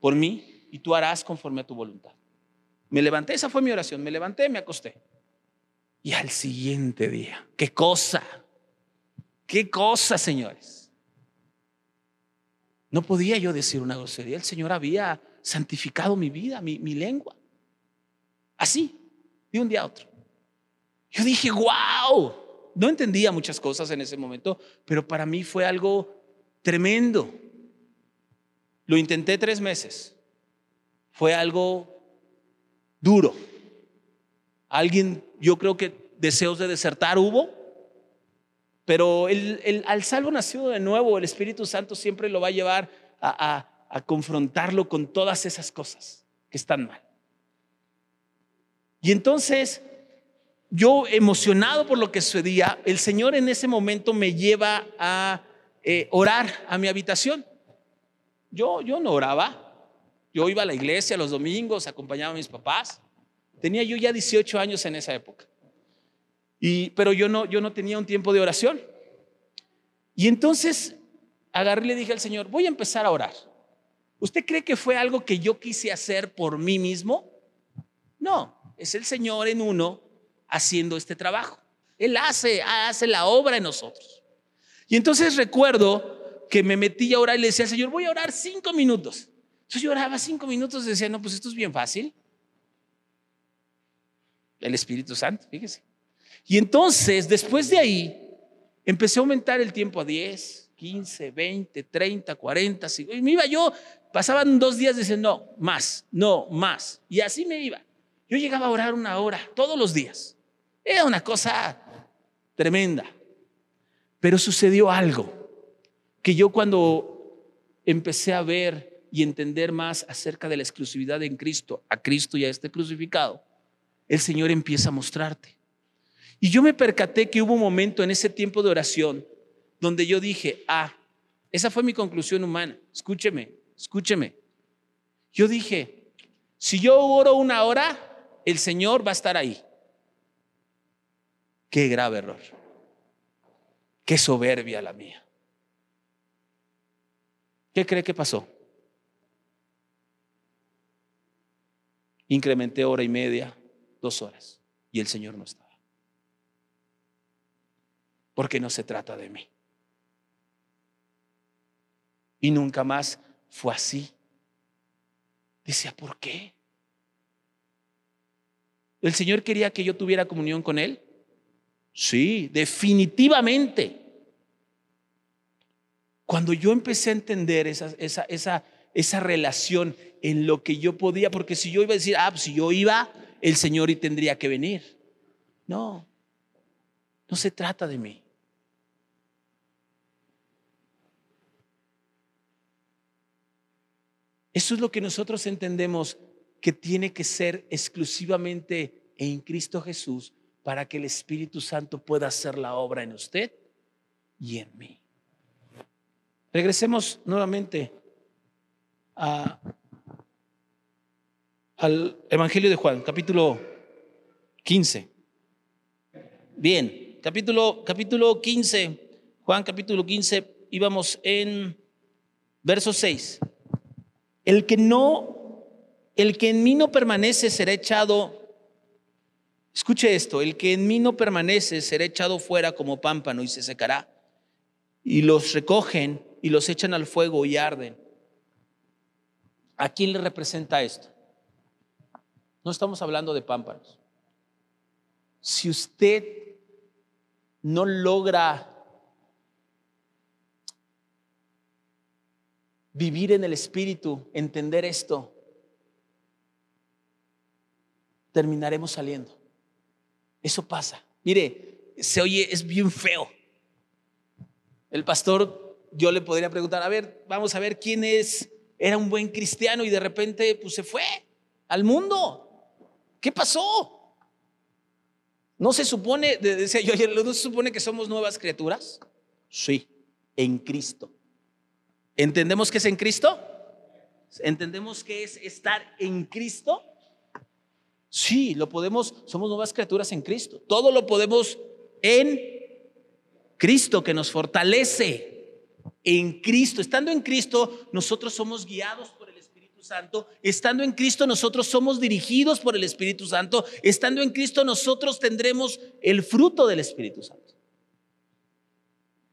por mí y tú harás conforme a tu voluntad. Me levanté, esa fue mi oración, me levanté, me acosté. Y al siguiente día, qué cosa, qué cosa, señores. No podía yo decir una grosería, el Señor había santificado mi vida, mi, mi lengua. Así, de un día a otro. Yo dije, wow, no entendía muchas cosas en ese momento, pero para mí fue algo tremendo. Lo intenté tres meses. Fue algo duro. Alguien, yo creo que deseos de desertar hubo, pero al salvo nacido de nuevo, el Espíritu Santo siempre lo va a llevar a confrontarlo con todas esas cosas que están mal. Y entonces, yo emocionado por lo que sucedía, el Señor en ese momento me lleva a eh, orar a mi habitación. Yo, yo no oraba, yo iba a la iglesia los domingos, acompañaba a mis papás. Tenía yo ya 18 años en esa época. Y, pero yo no, yo no tenía un tiempo de oración. Y entonces agarré y le dije al Señor, voy a empezar a orar. ¿Usted cree que fue algo que yo quise hacer por mí mismo? No, es el Señor en uno haciendo este trabajo. Él hace, hace la obra en nosotros. Y entonces recuerdo que me metí a orar y le decía Señor, voy a orar cinco minutos. Entonces yo oraba cinco minutos y decía, no, pues esto es bien fácil. El Espíritu Santo, fíjese. Y entonces, después de ahí, empecé a aumentar el tiempo a 10, 15, 20, 30, 40, 50. Y me iba yo, pasaban dos días diciendo, no, más, no, más. Y así me iba. Yo llegaba a orar una hora todos los días. Era una cosa tremenda. Pero sucedió algo que yo cuando empecé a ver y entender más acerca de la exclusividad en Cristo, a Cristo y a este crucificado, el Señor empieza a mostrarte. Y yo me percaté que hubo un momento en ese tiempo de oración donde yo dije, ah, esa fue mi conclusión humana, escúcheme, escúcheme. Yo dije, si yo oro una hora, el Señor va a estar ahí. Qué grave error. Qué soberbia la mía. ¿Qué cree que pasó? Incrementé hora y media, dos horas, y el Señor no estaba. Porque no se trata de mí. Y nunca más fue así. Decía, ¿por qué? ¿El Señor quería que yo tuviera comunión con Él? Sí, definitivamente. Cuando yo empecé a entender esa, esa, esa, esa relación en lo que yo podía, porque si yo iba a decir, ah, pues si yo iba, el Señor y tendría que venir. No, no se trata de mí. Eso es lo que nosotros entendemos que tiene que ser exclusivamente en Cristo Jesús para que el Espíritu Santo pueda hacer la obra en usted y en mí. Regresemos nuevamente al Evangelio de Juan, capítulo 15. Bien, capítulo, capítulo 15, Juan capítulo 15, íbamos en verso 6. El que no, el que en mí no permanece será echado, escuche esto, el que en mí no permanece será echado fuera como pámpano y se secará. Y los recogen y los echan al fuego y arden. ¿A quién le representa esto? No estamos hablando de pámpanos. Si usted no logra vivir en el Espíritu, entender esto, terminaremos saliendo. Eso pasa. Mire, se oye, es bien feo. El pastor, yo le podría preguntar, a ver, vamos a ver quién es era un buen cristiano y de repente pues se fue al mundo. ¿Qué pasó? ¿No se supone, decía yo ayer, ¿no se supone que somos nuevas criaturas? Sí, en Cristo. ¿Entendemos que es en Cristo? ¿Entendemos qué es estar en Cristo? Sí, lo podemos, somos nuevas criaturas en Cristo. Todo lo podemos en Cristo que nos fortalece. En Cristo, estando en Cristo, nosotros somos guiados por el Espíritu Santo. Estando en Cristo, nosotros somos dirigidos por el Espíritu Santo. Estando en Cristo, nosotros tendremos el fruto del Espíritu Santo.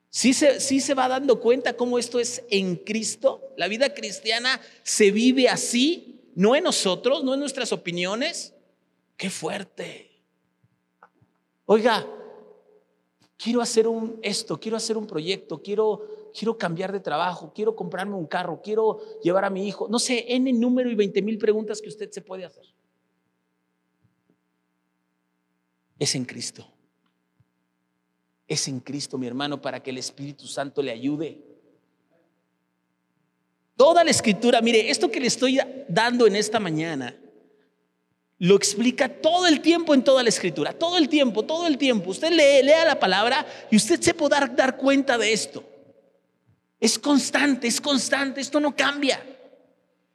Sí se, sí se va dando cuenta cómo esto es en Cristo. La vida cristiana se vive así, no en nosotros, no en nuestras opiniones. Qué fuerte. Oiga, quiero hacer un esto, quiero hacer un proyecto, quiero, quiero cambiar de trabajo, quiero comprarme un carro, quiero llevar a mi hijo. No sé, N número y 20 mil preguntas que usted se puede hacer. Es en Cristo. Es en Cristo, mi hermano, para que el Espíritu Santo le ayude. Toda la escritura, mire, esto que le estoy dando en esta mañana, lo explica todo el tiempo en toda la escritura, todo el tiempo, todo el tiempo. Usted lee, lea la palabra y usted se puede dar, cuenta de esto. Es constante, es constante, esto no cambia.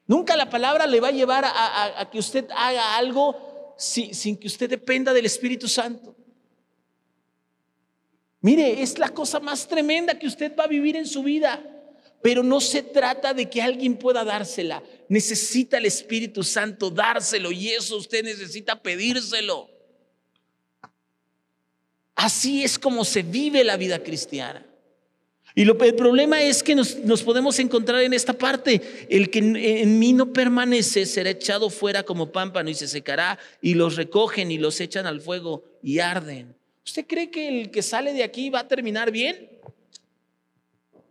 Nunca la palabra le va a llevar a, que usted haga algo sin que usted dependa del Espíritu Santo. Mire, es la cosa más tremenda que usted va a vivir en su vida. Pero no se trata de que alguien pueda dársela. Necesita el Espíritu Santo dárselo y eso usted necesita pedírselo. Así es como se vive la vida cristiana. Y lo, el problema es que nos, podemos encontrar en esta parte. El que en, en, mí no permanece será echado fuera como pámpano y se secará y los recogen y los echan al fuego y arden. ¿Usted cree que el que sale de aquí va a terminar bien?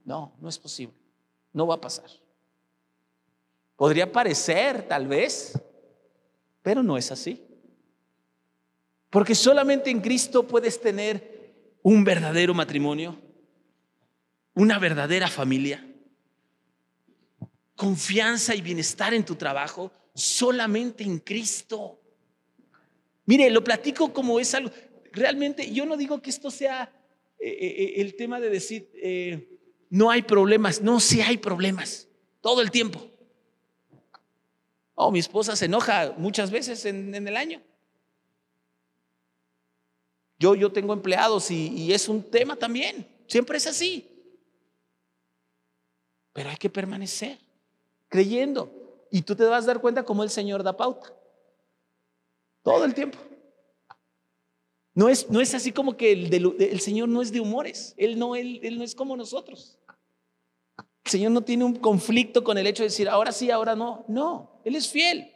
No, no es posible. No va a pasar. Podría parecer, tal vez, pero no es así. Porque solamente en Cristo puedes tener un verdadero matrimonio, una verdadera familia, confianza y bienestar en tu trabajo, solamente en Cristo. Mire, lo platico como es algo, realmente yo no digo que esto sea eh, eh, eh, el tema de decir, no hay problemas. No, sí hay problemas. Todo el tiempo. Oh, mi esposa se enoja muchas veces en, el año. Yo, yo tengo empleados y, y es un tema también. Siempre es así. Pero hay que permanecer creyendo. Y tú te vas a dar cuenta cómo el Señor da pauta. Todo el tiempo. No es, no es así como que el, el, Señor no es de humores. Él no, él, él no es como nosotros. El Señor no tiene un conflicto con el hecho de decir, ahora sí, ahora no. No, Él es fiel.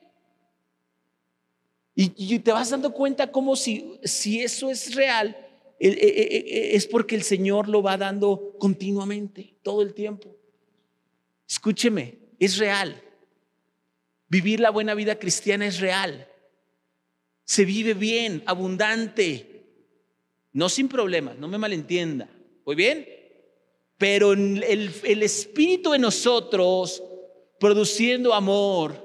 Y, te vas dando cuenta como si, si eso es real, e, e, e, es porque el Señor lo va dando continuamente, todo el tiempo. Escúcheme, es real. Vivir la buena vida cristiana es real. Se vive bien, abundante, no sin problemas, no me malentienda. ¿Muy bien? Pero el, el Espíritu en nosotros, produciendo amor,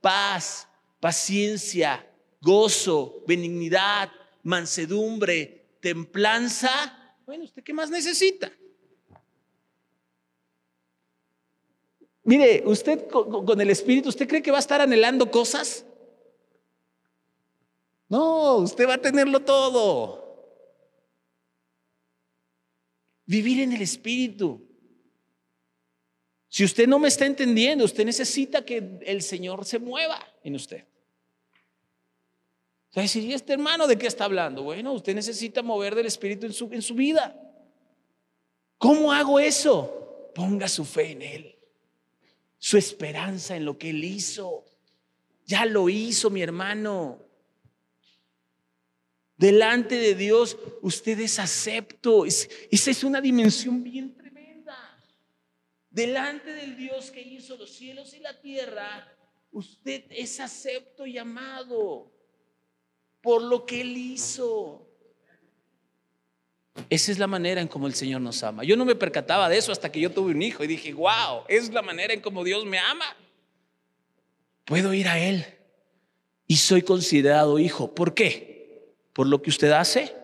paz, paciencia, gozo, benignidad, mansedumbre, templanza. Bueno, ¿usted qué más necesita? Mire, usted con, el Espíritu, ¿usted cree que va a estar anhelando cosas? No, usted va a tenerlo todo. Vivir en el Espíritu. Si usted no me está entendiendo, usted necesita que el Señor se mueva en usted. O sea, si este hermano de qué está hablando? Bueno, usted necesita mover del Espíritu en su, en su vida. ¿Cómo hago eso? Ponga su fe en Él, su esperanza en lo que Él hizo. Ya lo hizo mi hermano. Delante de Dios usted es acepto. esa es una dimensión bien tremenda. Delante del Dios que hizo los cielos y la tierra, usted es acepto y amado por lo que Él hizo. Esa es la manera en como el Señor nos ama. Yo no me percataba de eso hasta que yo tuve un hijo y dije, wow, es la manera en como Dios me ama. Puedo ir a Él y soy considerado hijo. ¿Por qué? ¿Por lo que usted hace?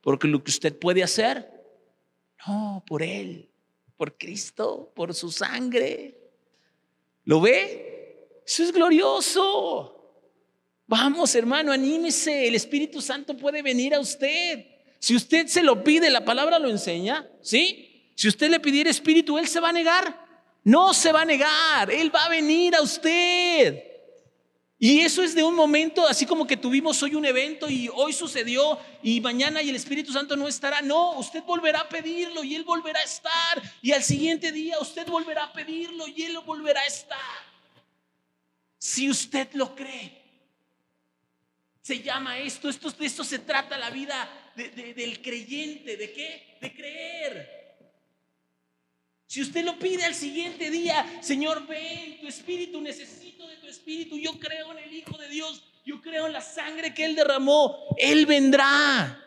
¿Por lo que usted puede hacer? No, por Él, por Cristo, por su sangre. ¿Lo ve? Eso es glorioso. Vamos, hermano, anímese. El Espíritu Santo puede venir a usted. Si usted se lo pide, la palabra lo enseña, ¿sí? Si usted le pidiera Espíritu, Él se va a negar. No se va a negar. Él va a venir a usted. Y eso es de un momento, así como que tuvimos hoy un evento y hoy sucedió y mañana y el Espíritu Santo no estará. No, usted volverá a pedirlo y Él volverá a estar. Y al siguiente día usted volverá a pedirlo y Él volverá a estar. Si usted lo cree. Se llama esto, esto, de esto se trata la vida del creyente. ¿De qué? De creer. Si usted lo pide al siguiente día, Señor, ven, tu espíritu, necesito de tu espíritu, yo creo en el Hijo de Dios, yo creo en la sangre que Él derramó, Él vendrá.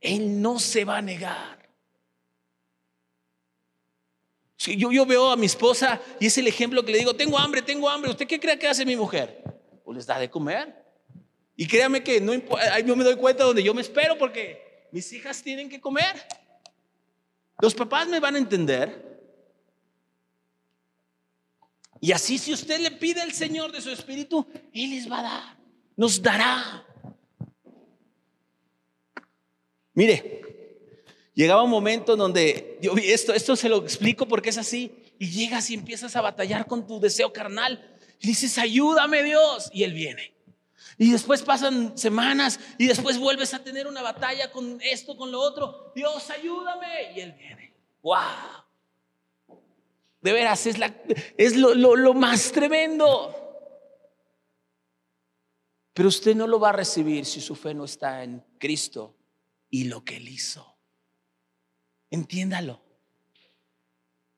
Él no se va a negar. Yo, yo veo a mi esposa y es el ejemplo que le digo, tengo hambre, tengo hambre, ¿usted qué cree que hace mi mujer? ¿O les da de comer? Y créame que no, yo me doy cuenta donde yo me espero porque mis hijas tienen que comer. Los papás me van a entender. Y así si usted le pide al Señor de su espíritu, Él les va a dar, nos dará. Mire, llegaba un momento donde yo esto, esto se lo explico porque es así, y llegas y empiezas a batallar con tu deseo carnal, y dices, ayúdame Dios, y Él viene. Y después pasan semanas y después vuelves a tener una batalla con esto, con lo otro. Dios, ayúdame. Y Él viene. ¡Wow! De veras, es, lo más tremendo. Pero usted no lo va a recibir si su fe no está en Cristo y lo que Él hizo. Entiéndalo.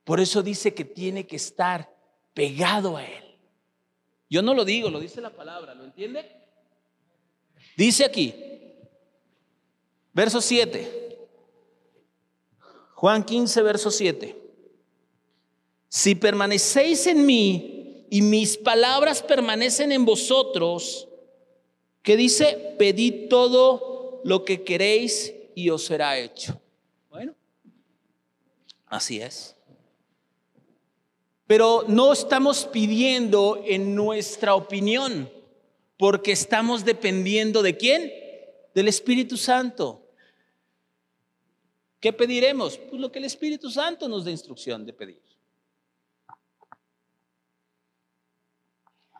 Por eso dice que tiene que estar pegado a Él. Yo no lo digo, lo dice la palabra, ¿lo entiende? Dice aquí, verso 7, Juan 15, verso 7. Si permanecéis en mí y mis palabras permanecen en vosotros, que dice, pedid todo lo que queréis y os será hecho. Bueno, así es. Pero no estamos pidiendo en nuestra opinión porque estamos dependiendo de quién? Del Espíritu Santo. ¿Qué pediremos? Pues lo que el Espíritu Santo nos dé instrucción de pedir.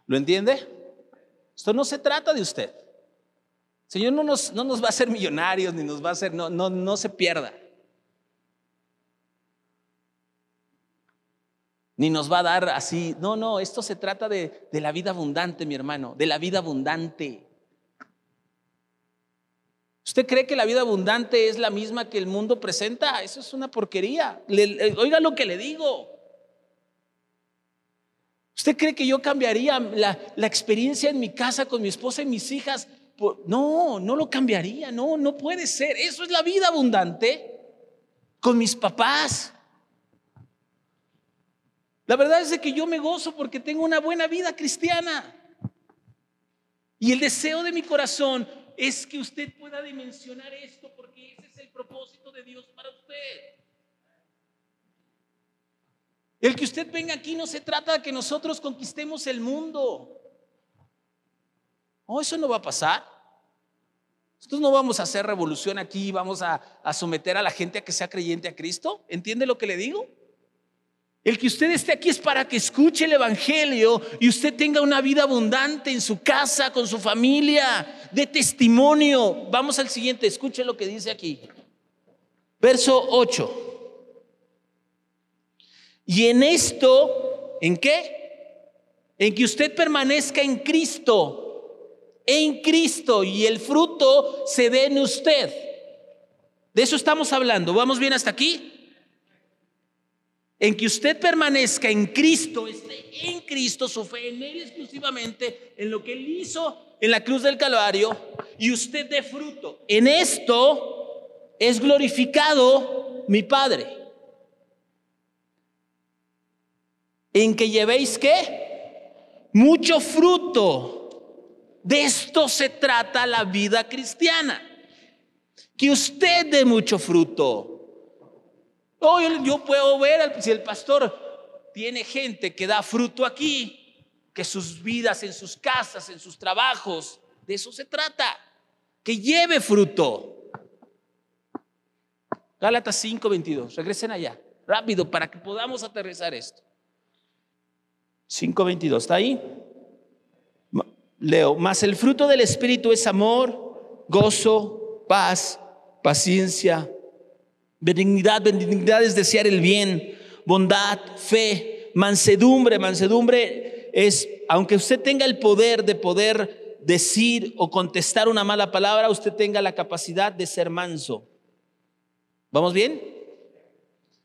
¿Lo entiende? Esto no se trata de usted. Señor no nos, no nos va a hacer millonarios ni nos va a hacer, no, no, no se pierda. Ni nos va a dar así. No, no, esto se trata de, la vida abundante, mi hermano, de la vida abundante. ¿Usted cree que la vida abundante es la misma que el mundo presenta? Eso es una porquería. oiga lo que le digo. ¿Usted cree que yo cambiaría la, la, experiencia en mi casa con mi esposa y mis hijas? No, no lo cambiaría, no, no puede ser. Eso es la vida abundante con mis papás, la verdad es que yo me gozo porque tengo una buena vida cristiana. Y el deseo de mi corazón es que usted pueda dimensionar esto porque ese es el propósito de Dios para usted. El que usted venga aquí no se trata de que nosotros conquistemos el mundo. Oh, eso no va a pasar. Nosotros no vamos a hacer revolución aquí, vamos a, a someter a la gente a que sea creyente a Cristo. ¿Entiende lo que le digo? El que usted esté aquí es para que escuche el Evangelio y usted tenga una vida abundante en su casa, con su familia, de testimonio. Vamos al siguiente, escuche lo que dice aquí. Verso 8. Y en esto, ¿en qué? En que usted permanezca en Cristo, en Cristo y el fruto se dé en usted. De eso estamos hablando. ¿Vamos bien hasta aquí? En que usted permanezca en Cristo, esté en Cristo, su fe en Él exclusivamente, en lo que Él hizo en la cruz del Calvario, y usted dé fruto. En esto es glorificado mi Padre. En que llevéis qué? Mucho fruto. De esto se trata la vida cristiana. Que usted dé mucho fruto. Oh, yo, puedo ver si el pastor tiene gente que da fruto aquí, que sus vidas, en sus casas, en sus trabajos, de eso se trata, que lleve fruto. Gálatas 5:22, regresen allá, rápido, para que podamos aterrizar esto. 5:22, ¿está ahí? Leo, mas el fruto del Espíritu es amor, gozo, paz, paciencia, benignidad, benignidad es desear el bien, bondad, fe, mansedumbre, mansedumbre es, aunque usted tenga el poder de poder decir o contestar una mala palabra, usted tenga la capacidad de ser manso. ¿Vamos bien?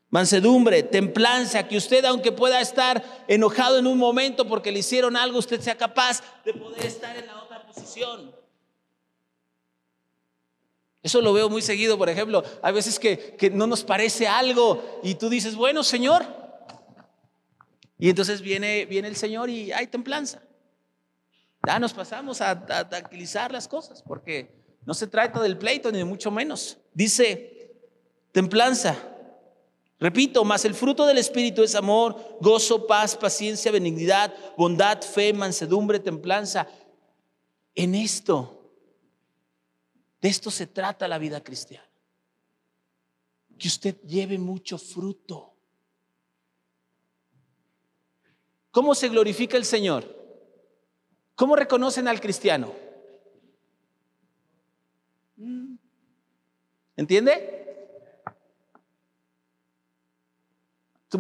Mansedumbre, templanza, que usted aunque pueda estar enojado en un momento porque le hicieron algo, usted sea capaz de poder estar en la otra posición. Eso lo veo muy seguido, por ejemplo, hay veces que, no nos parece algo y tú dices, bueno, Señor. Y entonces viene, viene el Señor y hay templanza. Ya nos pasamos a, tranquilizar las cosas, porque no se trata del pleito, ni mucho menos. Dice, templanza. Repito, más el fruto del Espíritu es amor, gozo, paz, paciencia, benignidad, bondad, fe, mansedumbre, templanza. En esto de esto se trata la vida cristiana. Que usted lleve mucho fruto. ¿Cómo se glorifica el Señor? ¿Cómo reconocen al cristiano? ¿Entiende?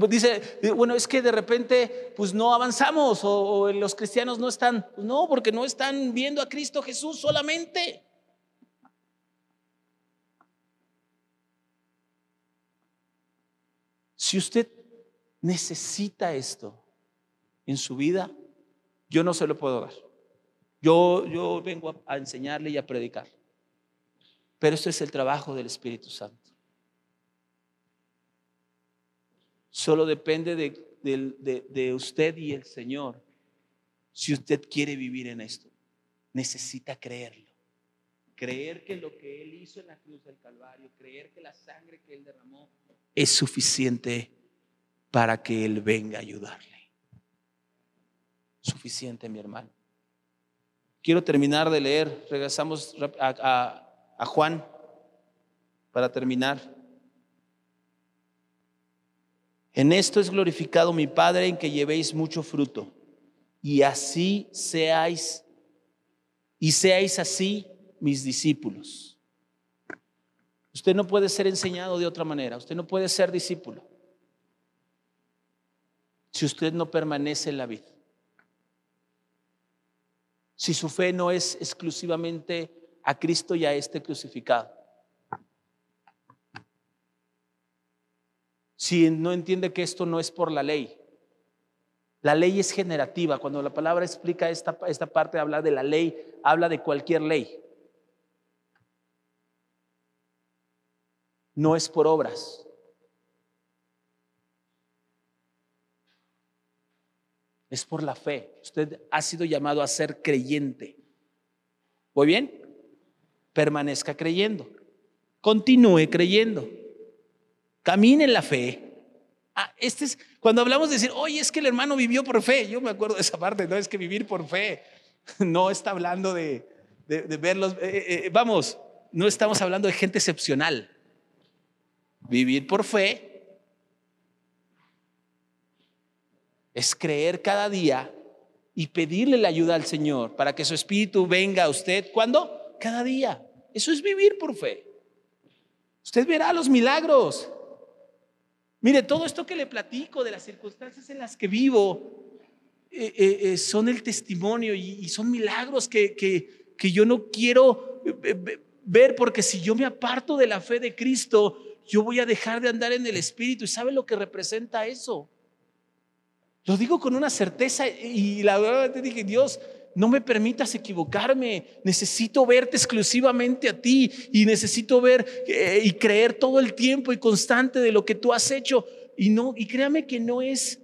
Dice, bueno, es que de repente pues no avanzamos o, los cristianos no están, pues, no, porque no están viendo a Cristo Jesús solamente. Si usted necesita esto en su vida, yo no se lo puedo dar. Yo, yo vengo a, enseñarle y a predicar. Pero esto es el trabajo del Espíritu Santo. Solo depende de, de usted y el Señor si usted quiere vivir en esto. Necesita creerlo. Creer que lo que Él hizo en la cruz del Calvario, creer que la sangre que Él derramó es suficiente para que Él venga a ayudarle. Suficiente, mi hermano. Quiero terminar de leer, regresamos a, a Juan para terminar. En esto es glorificado mi Padre en que llevéis mucho fruto y así seáis y seáis así mis discípulos. Usted no puede ser enseñado de otra manera, usted no puede ser discípulo si usted no permanece en la vida. Si su fe no es exclusivamente a Cristo y a este crucificado. Si no entiende que esto no es por la ley. La ley es generativa. Cuando la palabra explica esta, esta parte, habla de la ley, habla de cualquier ley. No es por obras. Es por la fe. Usted ha sido llamado a ser creyente. ¿Muy bien? Permanezca creyendo. Continúe creyendo. Camine en la fe. Ah, este es cuando hablamos de decir, oye, es que el hermano vivió por fe. Yo me acuerdo de esa parte, no es que vivir por fe. No está hablando de, de, verlos. Eh, eh, eh, vamos, no estamos hablando de gente excepcional. Vivir por fe es creer cada día y pedirle la ayuda al Señor para que su espíritu venga a usted. ¿Cuándo? Cada día. Eso es vivir por fe. Usted verá los milagros. Mire, todo esto que le platico de las circunstancias en las que vivo eh, eh, eh, son el testimonio y, son milagros que, que yo no quiero ver porque si yo me aparto de la fe de Cristo, yo voy a dejar de andar en el Espíritu. ¿Y sabe lo que representa eso? Lo digo con una certeza y la verdad te dije, Dios, no me permitas equivocarme. Necesito verte exclusivamente a ti y necesito ver eh, y creer todo el tiempo y constante de lo que tú has hecho. Y no, y créame que no es,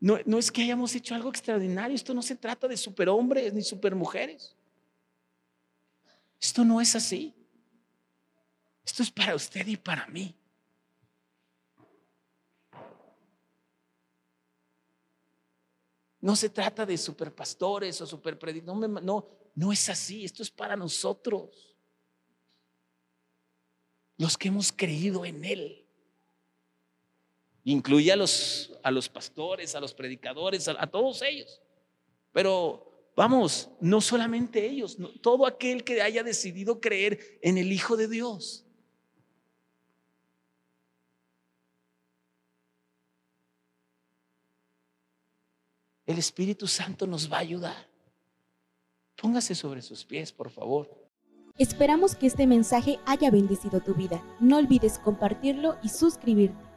no, no es que hayamos hecho algo extraordinario. Esto no se trata de superhombres ni supermujeres. Esto no es así. Esto es para usted y para mí. No se trata de superpastores o superpredicadores. No, no, no es así. Esto es para nosotros. Los que hemos creído en Él. Incluye a los, a los pastores, a los predicadores, a, todos ellos. Pero vamos, no solamente ellos, todo aquel que haya decidido creer en el Hijo de Dios. El Espíritu Santo nos va a ayudar. Póngase sobre sus pies, por favor. Esperamos que este mensaje haya bendecido tu vida. No olvides compartirlo y suscribirte.